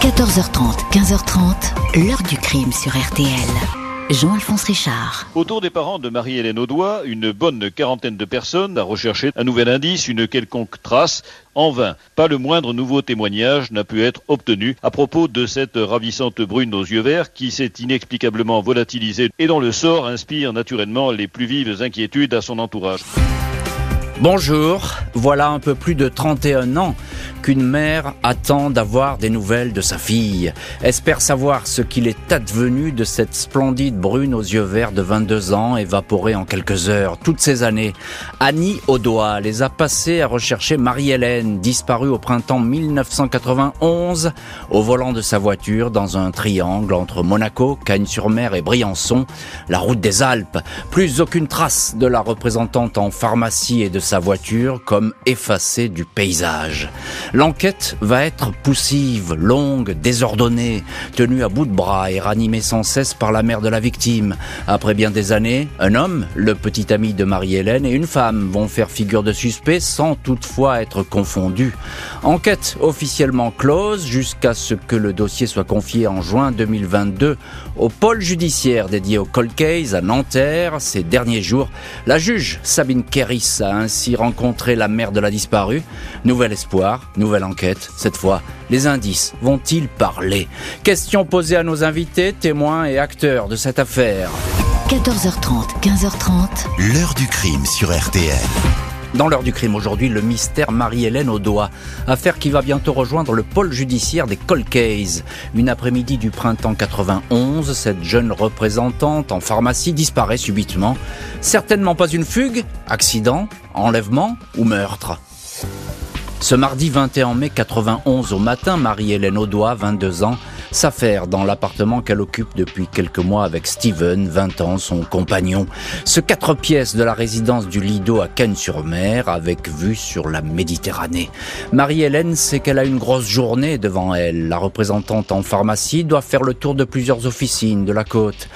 14h30, 15h30, l'heure du crime sur RTL. Jean-Alphonse Richard. Autour des parents de Marie-Hélène Audois, une bonne quarantaine de personnes a recherché un nouvel indice, une quelconque trace. En vain, pas le moindre nouveau témoignage n'a pu être obtenu à propos de cette ravissante brune aux yeux verts qui s'est inexplicablement volatilisée et dont le sort inspire naturellement les plus vives inquiétudes à son entourage. Bonjour, voilà un peu plus de 31 ans qu'une mère attend d'avoir des nouvelles de sa fille, espère savoir ce qu'il est advenu de cette splendide brune aux yeux verts de 22 ans, évaporée en quelques heures. Toutes ces années, Annie Audois les a passées à rechercher Marie-Hélène, disparue au printemps 1991, au volant de sa voiture dans un triangle entre Monaco, Cagnes-sur-Mer et Briançon, la route des Alpes. Plus aucune trace de la représentante en pharmacie et de sa voiture comme effacée du paysage. L'enquête va être poussive, longue, désordonnée, tenue à bout de bras et ranimée sans cesse par la mère de la victime. Après bien des années, un homme, le petit ami de Marie-Hélène, et une femme vont faire figure de suspect sans toutefois être confondus. Enquête officiellement close jusqu'à ce que le dossier soit confié en juin 2022 au pôle judiciaire dédié au cold case à Nanterre. Ces derniers jours, la juge Sabine Keris a ainsi rencontré la mère de la disparue. Nouvel espoir, nouvelle enquête. Cette fois, les indices vont-ils parler? Question posée à nos invités, témoins et acteurs de cette affaire. 14h30, 15h30. L'heure du crime sur RTL. Dans l'heure du crime aujourd'hui, le mystère Marie-Hélène Audois. Affaire qui va bientôt rejoindre le pôle judiciaire des Cold. Une après-midi du printemps 91, cette jeune représentante en pharmacie disparaît subitement. Certainement pas une fugue, accident, enlèvement ou meurtre. Ce mardi 21 mai 91 au matin, Marie-Hélène Audois, 22 ans, s'affaire dans l'appartement qu'elle occupe depuis quelques mois avec Steven, 20 ans, son compagnon. Ce quatre pièces de la résidence du Lido à Cannes-sur-Mer avec vue sur la Méditerranée. Marie-Hélène sait qu'elle a une grosse journée devant elle. La représentante en pharmacie doit faire le tour de plusieurs officines de la côte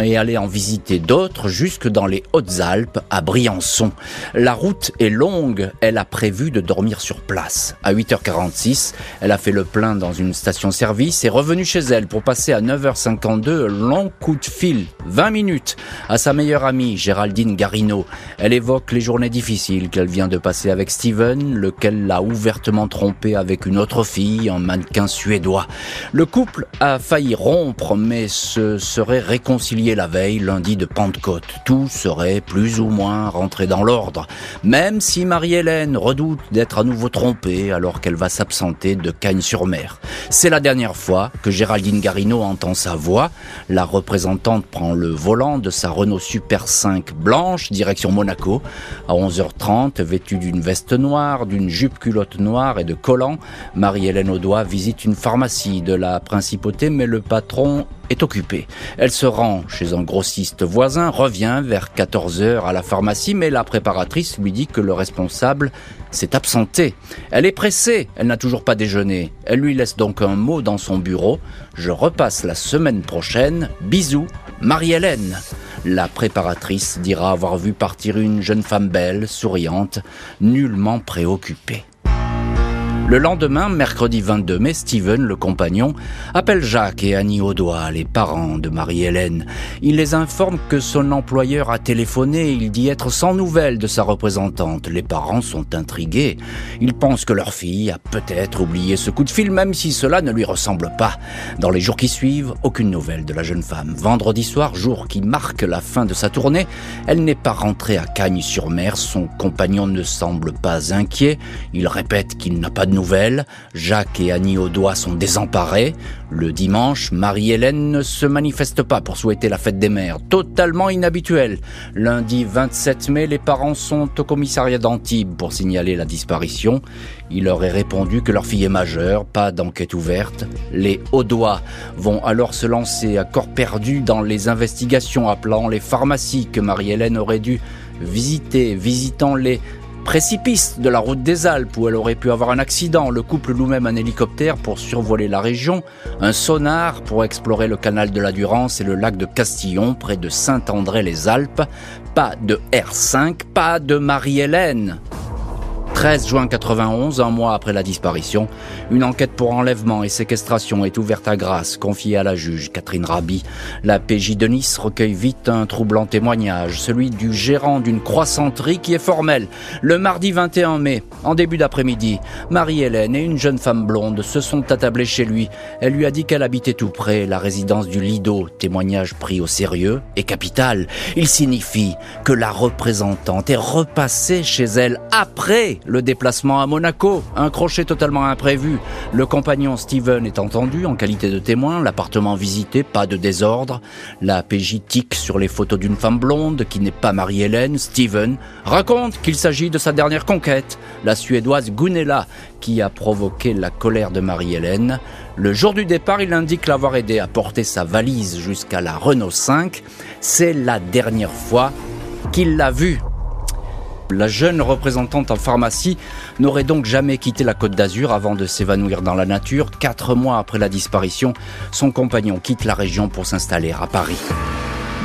et aller en visiter d'autres jusque dans les Hautes-Alpes à Briançon. La route est longue. Elle a prévu de dormir sur place. À 8h46, elle a fait le plein dans une station-service et revenue chez elle pour passer à 9h52 long coup de fil, 20 minutes, à sa meilleure amie Géraldine Garino. Elle évoque les journées difficiles qu'elle vient de passer avec Steven, lequel l'a ouvertement trompée avec une autre fille, un mannequin suédois. Le couple a failli rompre, mais se serait réconcilié la veille, lundi de Pentecôte. Tout serait plus ou moins rentré dans l'ordre, même si Marie-Hélène redoute d'être à nouveau trompée alors qu'elle va s'absenter de Cagnes-sur-Mer. C'est la dernière fois que Géraldine Garino entend sa voix. La représentante prend le volant de sa Renault Super 5 blanche, direction Monaco. À 11h30, vêtue d'une veste noire, d'une jupe culotte noire et de collants, Marie-Hélène Audois visite une pharmacie de la principauté, mais le patron occupée. Elle se rend chez un grossiste voisin, revient vers 14h à la pharmacie, mais la préparatrice lui dit que le responsable s'est absenté. Elle est pressée, elle n'a toujours pas déjeuné. Elle lui laisse donc un mot dans son bureau. Je repasse la semaine prochaine. Bisous, Marie-Hélène. La préparatrice dira avoir vu partir une jeune femme belle, souriante, nullement préoccupée. Le lendemain, mercredi 22 mai, Steven, le compagnon, appelle Jacques et Annie Audois, les parents de Marie-Hélène. Il les informe que son employeur a téléphoné et il dit être sans nouvelles de sa représentante. Les parents sont intrigués. Ils pensent que leur fille a peut-être oublié ce coup de fil, même si cela ne lui ressemble pas. Dans les jours qui suivent, aucune nouvelle de la jeune femme. Vendredi soir, jour qui marque la fin de sa tournée, elle n'est pas rentrée à Cagnes-sur-Mer. Son compagnon ne semble pas inquiet. Il répète qu'il n'a pas de nouvelles. Jacques et Annie Audois sont désemparés. Le dimanche, Marie-Hélène ne se manifeste pas pour souhaiter la fête des mères, totalement inhabituel. Lundi 27 mai, les parents sont au commissariat d'Antibes pour signaler la disparition. Il leur est répondu que leur fille est majeure, pas d'enquête ouverte. Les Audois vont alors se lancer à corps perdu dans les investigations appelant les pharmacies que Marie-Hélène aurait dû visiter, visitant les précipice de la route des Alpes où elle aurait pu avoir un accident. Le couple loue même un hélicoptère pour survoler la région, un sonar pour explorer le canal de la Durance et le lac de Castillon près de Saint-André-les-Alpes. Pas de R5, pas de Marie-Hélène. 13 juin 91, un mois après la disparition, une enquête pour enlèvement et séquestration est ouverte à Grasse, confiée à la juge Catherine Rabi. La PJ de Nice recueille vite un troublant témoignage, celui du gérant d'une croissanterie qui est formelle. Le mardi 21 mai, en début d'après-midi, Marie-Hélène et une jeune femme blonde se sont attablées chez lui. Elle lui a dit qu'elle habitait tout près, la résidence du Lido, témoignage pris au sérieux et capital. Il signifie que la représentante est repassée chez elle après déplacement à Monaco, un crochet totalement imprévu. Le compagnon Steven est entendu en qualité de témoin, l'appartement visité, pas de désordre. La PJ tique sur les photos d'une femme blonde qui n'est pas Marie-Hélène. Steven raconte qu'il s'agit de sa dernière conquête, la Suédoise Gunella, qui a provoqué la colère de Marie-Hélène. Le jour du départ, il indique l'avoir aidé à porter sa valise jusqu'à la Renault 5. C'est la dernière fois qu'il l'a vue. La jeune représentante en pharmacie n'aurait donc jamais quitté la Côte d'Azur avant de s'évanouir dans la nature. Quatre mois après la disparition, son compagnon quitte la région pour s'installer à Paris.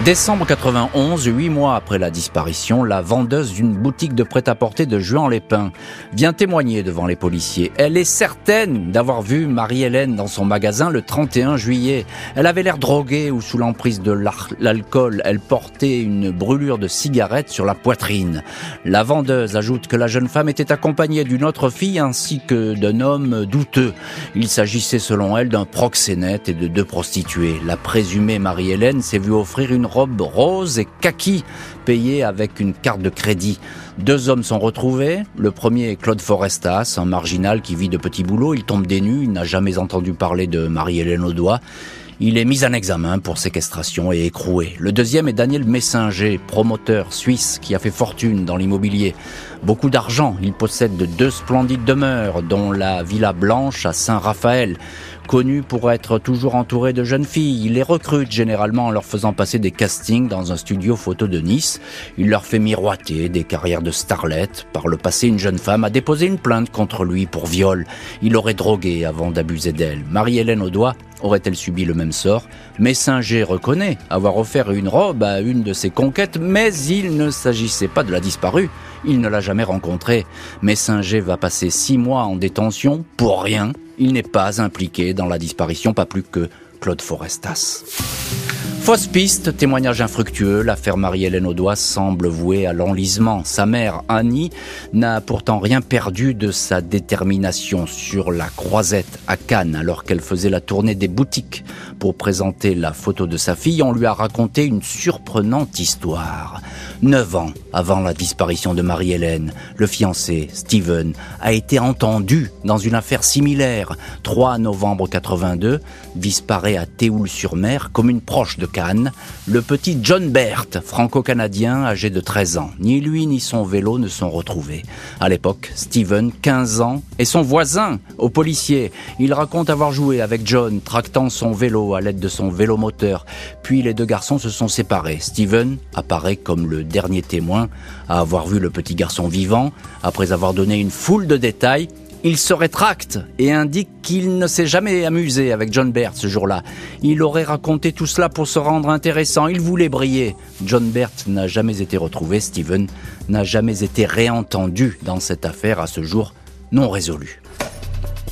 Décembre 91, huit mois après la disparition, la vendeuse d'une boutique de prêt-à-porter de Juan-les-Pins vient témoigner devant les policiers. Elle est certaine d'avoir vu Marie-Hélène dans son magasin le 31 juillet. Elle avait l'air droguée ou sous l'emprise de l'alcool. Elle portait une brûlure de cigarette sur la poitrine. La vendeuse ajoute que la jeune femme était accompagnée d'une autre fille ainsi que d'un homme douteux. Il s'agissait selon elle d'un proxénète et de deux prostituées. La présumée Marie-Hélène s'est vue offrir une robe rose et kaki payée avec une carte de crédit. Deux hommes sont retrouvés. Le premier est Claude Forestas, un marginal qui vit de petits boulots. Il tombe des il n'a jamais entendu parler de Marie-Hélène Audois. Il est mis en examen pour séquestration et écroué. Le deuxième est Daniel Messinger, promoteur suisse qui a fait fortune dans l'immobilier. Beaucoup d'argent, il possède de deux splendides demeures, dont la Villa Blanche à Saint-Raphaël connu pour être toujours entouré de jeunes filles. Il les recrute généralement en leur faisant passer des castings dans un studio photo de Nice. Il leur fait miroiter des carrières de starlettes. Par le passé, une jeune femme a déposé une plainte contre lui pour viol. Il aurait drogué avant d'abuser d'elle. Marie-Hélène Audois aurait-elle subi le même sort? Messinger reconnaît avoir offert une robe à une de ses conquêtes, mais il ne s'agissait pas de la disparue. Il ne l'a jamais rencontrée. Messinger va passer six mois en détention pour rien il n'est pas impliqué dans la disparition, pas plus que Claude Forestas. Fausse piste, témoignage infructueux, l'affaire Marie-Hélène Audois semble vouée à l'enlisement. Sa mère, Annie, n'a pourtant rien perdu de sa détermination sur la croisette à Cannes alors qu'elle faisait la tournée des boutiques pour présenter la photo de sa fille. On lui a raconté une surprenante histoire. Neuf ans avant la disparition de Marie-Hélène, le fiancé, Steven, a été entendu dans une affaire similaire. 3 novembre 82, disparaît à Théoul-sur-Mer, commune proche de Cannes, le petit John Bert, franco-canadien âgé de 13 ans. Ni lui ni son vélo ne sont retrouvés. À l'époque, Steven, 15 ans, est son voisin au policier. Il raconte avoir joué avec John, tractant son vélo à l'aide de son vélo moteur. Puis les deux garçons se sont séparés. Steven apparaît comme le dernier témoin à avoir vu le petit garçon vivant. Après avoir donné une foule de détails, il se rétracte et indique qu'il ne s'est jamais amusé avec John Bert ce jour-là. Il aurait raconté tout cela pour se rendre intéressant. Il voulait briller. John Bert n'a jamais été retrouvé. Steven n'a jamais été réentendu dans cette affaire à ce jour non résolue.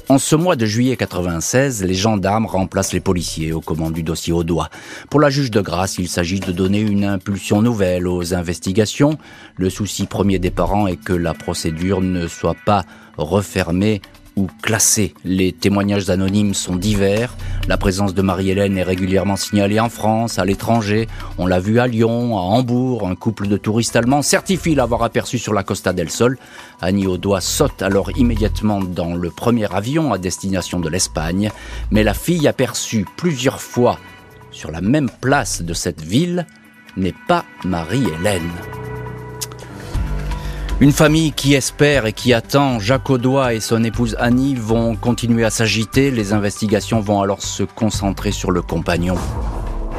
En ce mois de juillet 96, les gendarmes remplacent les policiers au command du dossier au doigt. Pour la juge de grâce, il s'agit de donner une impulsion nouvelle aux investigations. Le souci premier des parents est que la procédure ne soit pas refermée ou classés. Les témoignages anonymes sont divers. La présence de Marie-Hélène est régulièrement signalée en France, à l'étranger. On l'a vu à Lyon, à Hambourg. Un couple de touristes allemands certifie l'avoir aperçu sur la Costa del Sol. Annie Audois saute alors immédiatement dans le premier avion à destination de l'Espagne. Mais la fille aperçue plusieurs fois sur la même place de cette ville n'est pas Marie-Hélène. Une famille qui espère et qui attend, Jacques Audois et son épouse Annie vont continuer à s'agiter. Les investigations vont alors se concentrer sur le compagnon.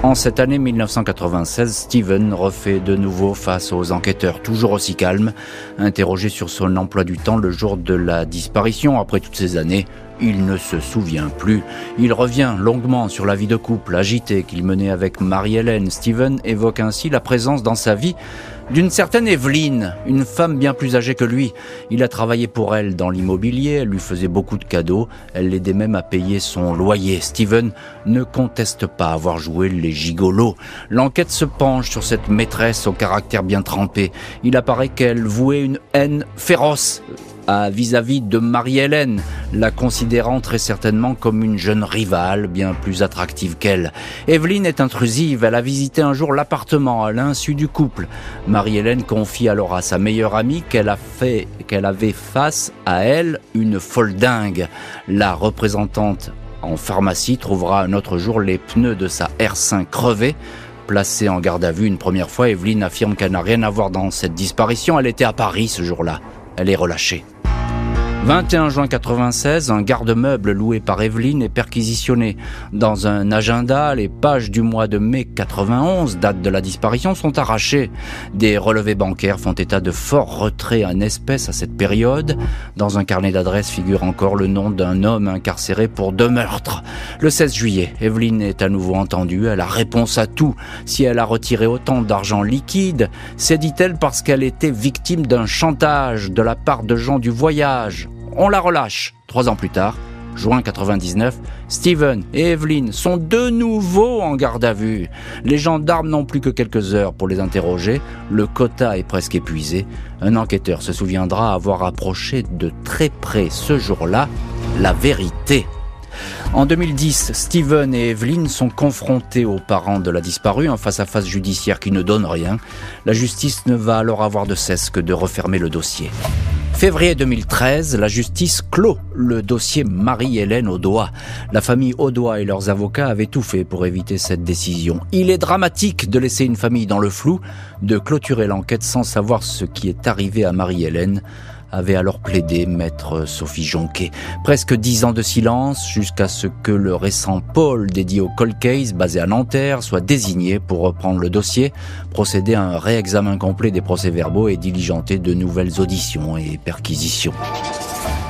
En cette année 1996, Steven refait de nouveau face aux enquêteurs, toujours aussi calmes, interrogé sur son emploi du temps le jour de la disparition. Après toutes ces années, il ne se souvient plus. Il revient longuement sur la vie de couple agitée qu'il menait avec Marie-Hélène. Steven évoque ainsi la présence dans sa vie d'une certaine Evelyne, une femme bien plus âgée que lui. Il a travaillé pour elle dans l'immobilier, elle lui faisait beaucoup de cadeaux, elle l'aidait même à payer son loyer. Steven ne conteste pas avoir joué les gigolos. L'enquête se penche sur cette maîtresse au caractère bien trempé. Il apparaît qu'elle vouait une haine féroce vis-à-vis de Marie-Hélène, la considérant très certainement comme une jeune rivale bien plus attractive qu'elle. Evelyne est intrusive, elle a visité un jour l'appartement à l'insu du couple. Marie-Hélène confie alors à sa meilleure amie qu'elle a fait, qu'elle avait face à elle une folle dingue. La représentante en pharmacie trouvera un autre jour les pneus de sa R5 crevés. Placée en garde à vue une première fois, Evelyne affirme qu'elle n'a rien à voir dans cette disparition. Elle était à Paris ce jour-là. Elle est relâchée. 21 juin 96, un garde-meuble loué par Evelyne est perquisitionné. Dans un agenda, les pages du mois de mai 91, date de la disparition, sont arrachées. Des relevés bancaires font état de forts retraits en espèces à cette période. Dans un carnet d'adresses figure encore le nom d'un homme incarcéré pour deux meurtres. Le 16 juillet, Evelyne est à nouveau entendue. Elle a réponse à tout. Si elle a retiré autant d'argent liquide, c'est dit-elle parce qu'elle était victime d'un chantage de la part de gens du voyage on la relâche. Trois ans plus tard, juin 99, Steven et Evelyn sont de nouveau en garde à vue. Les gendarmes n'ont plus que quelques heures pour les interroger. Le quota est presque épuisé. Un enquêteur se souviendra avoir approché de très près ce jour-là la vérité. En 2010, Steven et Evelyn sont confrontés aux parents de la disparue, en face-à-face judiciaire qui ne donne rien. La justice ne va alors avoir de cesse que de refermer le dossier. Février 2013, la justice clôt le dossier Marie-Hélène Audois. La famille Audois et leurs avocats avaient tout fait pour éviter cette décision. Il est dramatique de laisser une famille dans le flou, de clôturer l'enquête sans savoir ce qui est arrivé à Marie-Hélène avait alors plaidé maître Sophie Jonquet. Presque dix ans de silence jusqu'à ce que le récent pôle dédié au cold case basé à Nanterre soit désigné pour reprendre le dossier, procéder à un réexamen complet des procès-verbaux et diligenter de nouvelles auditions et perquisitions.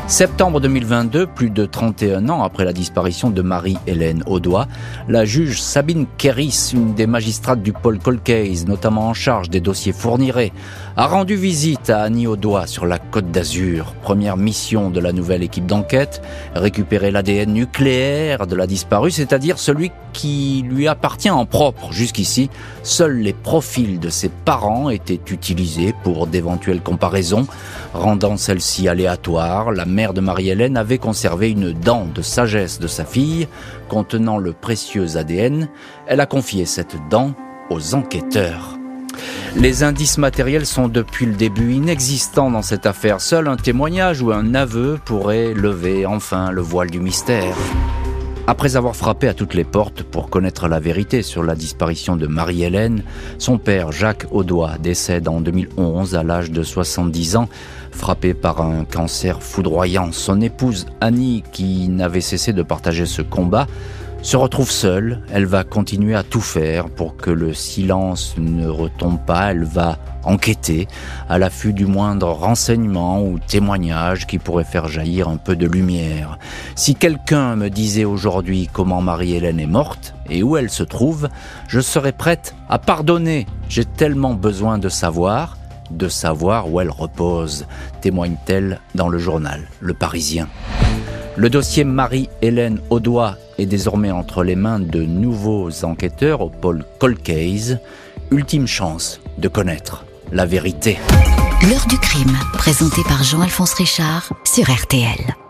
Septembre 2022, plus de 31 ans après la disparition de Marie-Hélène Audois, la juge Sabine Kéris, une des magistrates du pôle Colcase, notamment en charge des dossiers fournirés, a rendu visite à Annie Audois sur la Côte d'Azur. Première mission de la nouvelle équipe d'enquête, récupérer l'ADN nucléaire de la disparue, c'est-à-dire celui qui lui appartient en propre. Jusqu'ici, seuls les profils de ses parents étaient utilisés pour d'éventuelles comparaisons, rendant celles-ci aléatoires. La mère de Marie-Hélène avait conservé une dent de sagesse de sa fille contenant le précieux ADN. Elle a confié cette dent aux enquêteurs. Les indices matériels sont depuis le début inexistants dans cette affaire. Seul un témoignage ou un aveu pourrait lever enfin le voile du mystère. Après avoir frappé à toutes les portes pour connaître la vérité sur la disparition de Marie-Hélène, son père Jacques Audois décède en 2011 à l'âge de 70 ans, frappé par un cancer foudroyant. Son épouse Annie, qui n'avait cessé de partager ce combat, se retrouve seule, elle va continuer à tout faire pour que le silence ne retombe pas, elle va enquêter à l'affût du moindre renseignement ou témoignage qui pourrait faire jaillir un peu de lumière. Si quelqu'un me disait aujourd'hui comment Marie-Hélène est morte et où elle se trouve, je serais prête à pardonner. J'ai tellement besoin de savoir, de savoir où elle repose, témoigne-t-elle dans le journal Le Parisien. Le dossier Marie-Hélène Audois est désormais entre les mains de nouveaux enquêteurs au pôle Colcase. Ultime chance de connaître la vérité. L'heure du crime, présenté par Jean-Alphonse Richard sur RTL.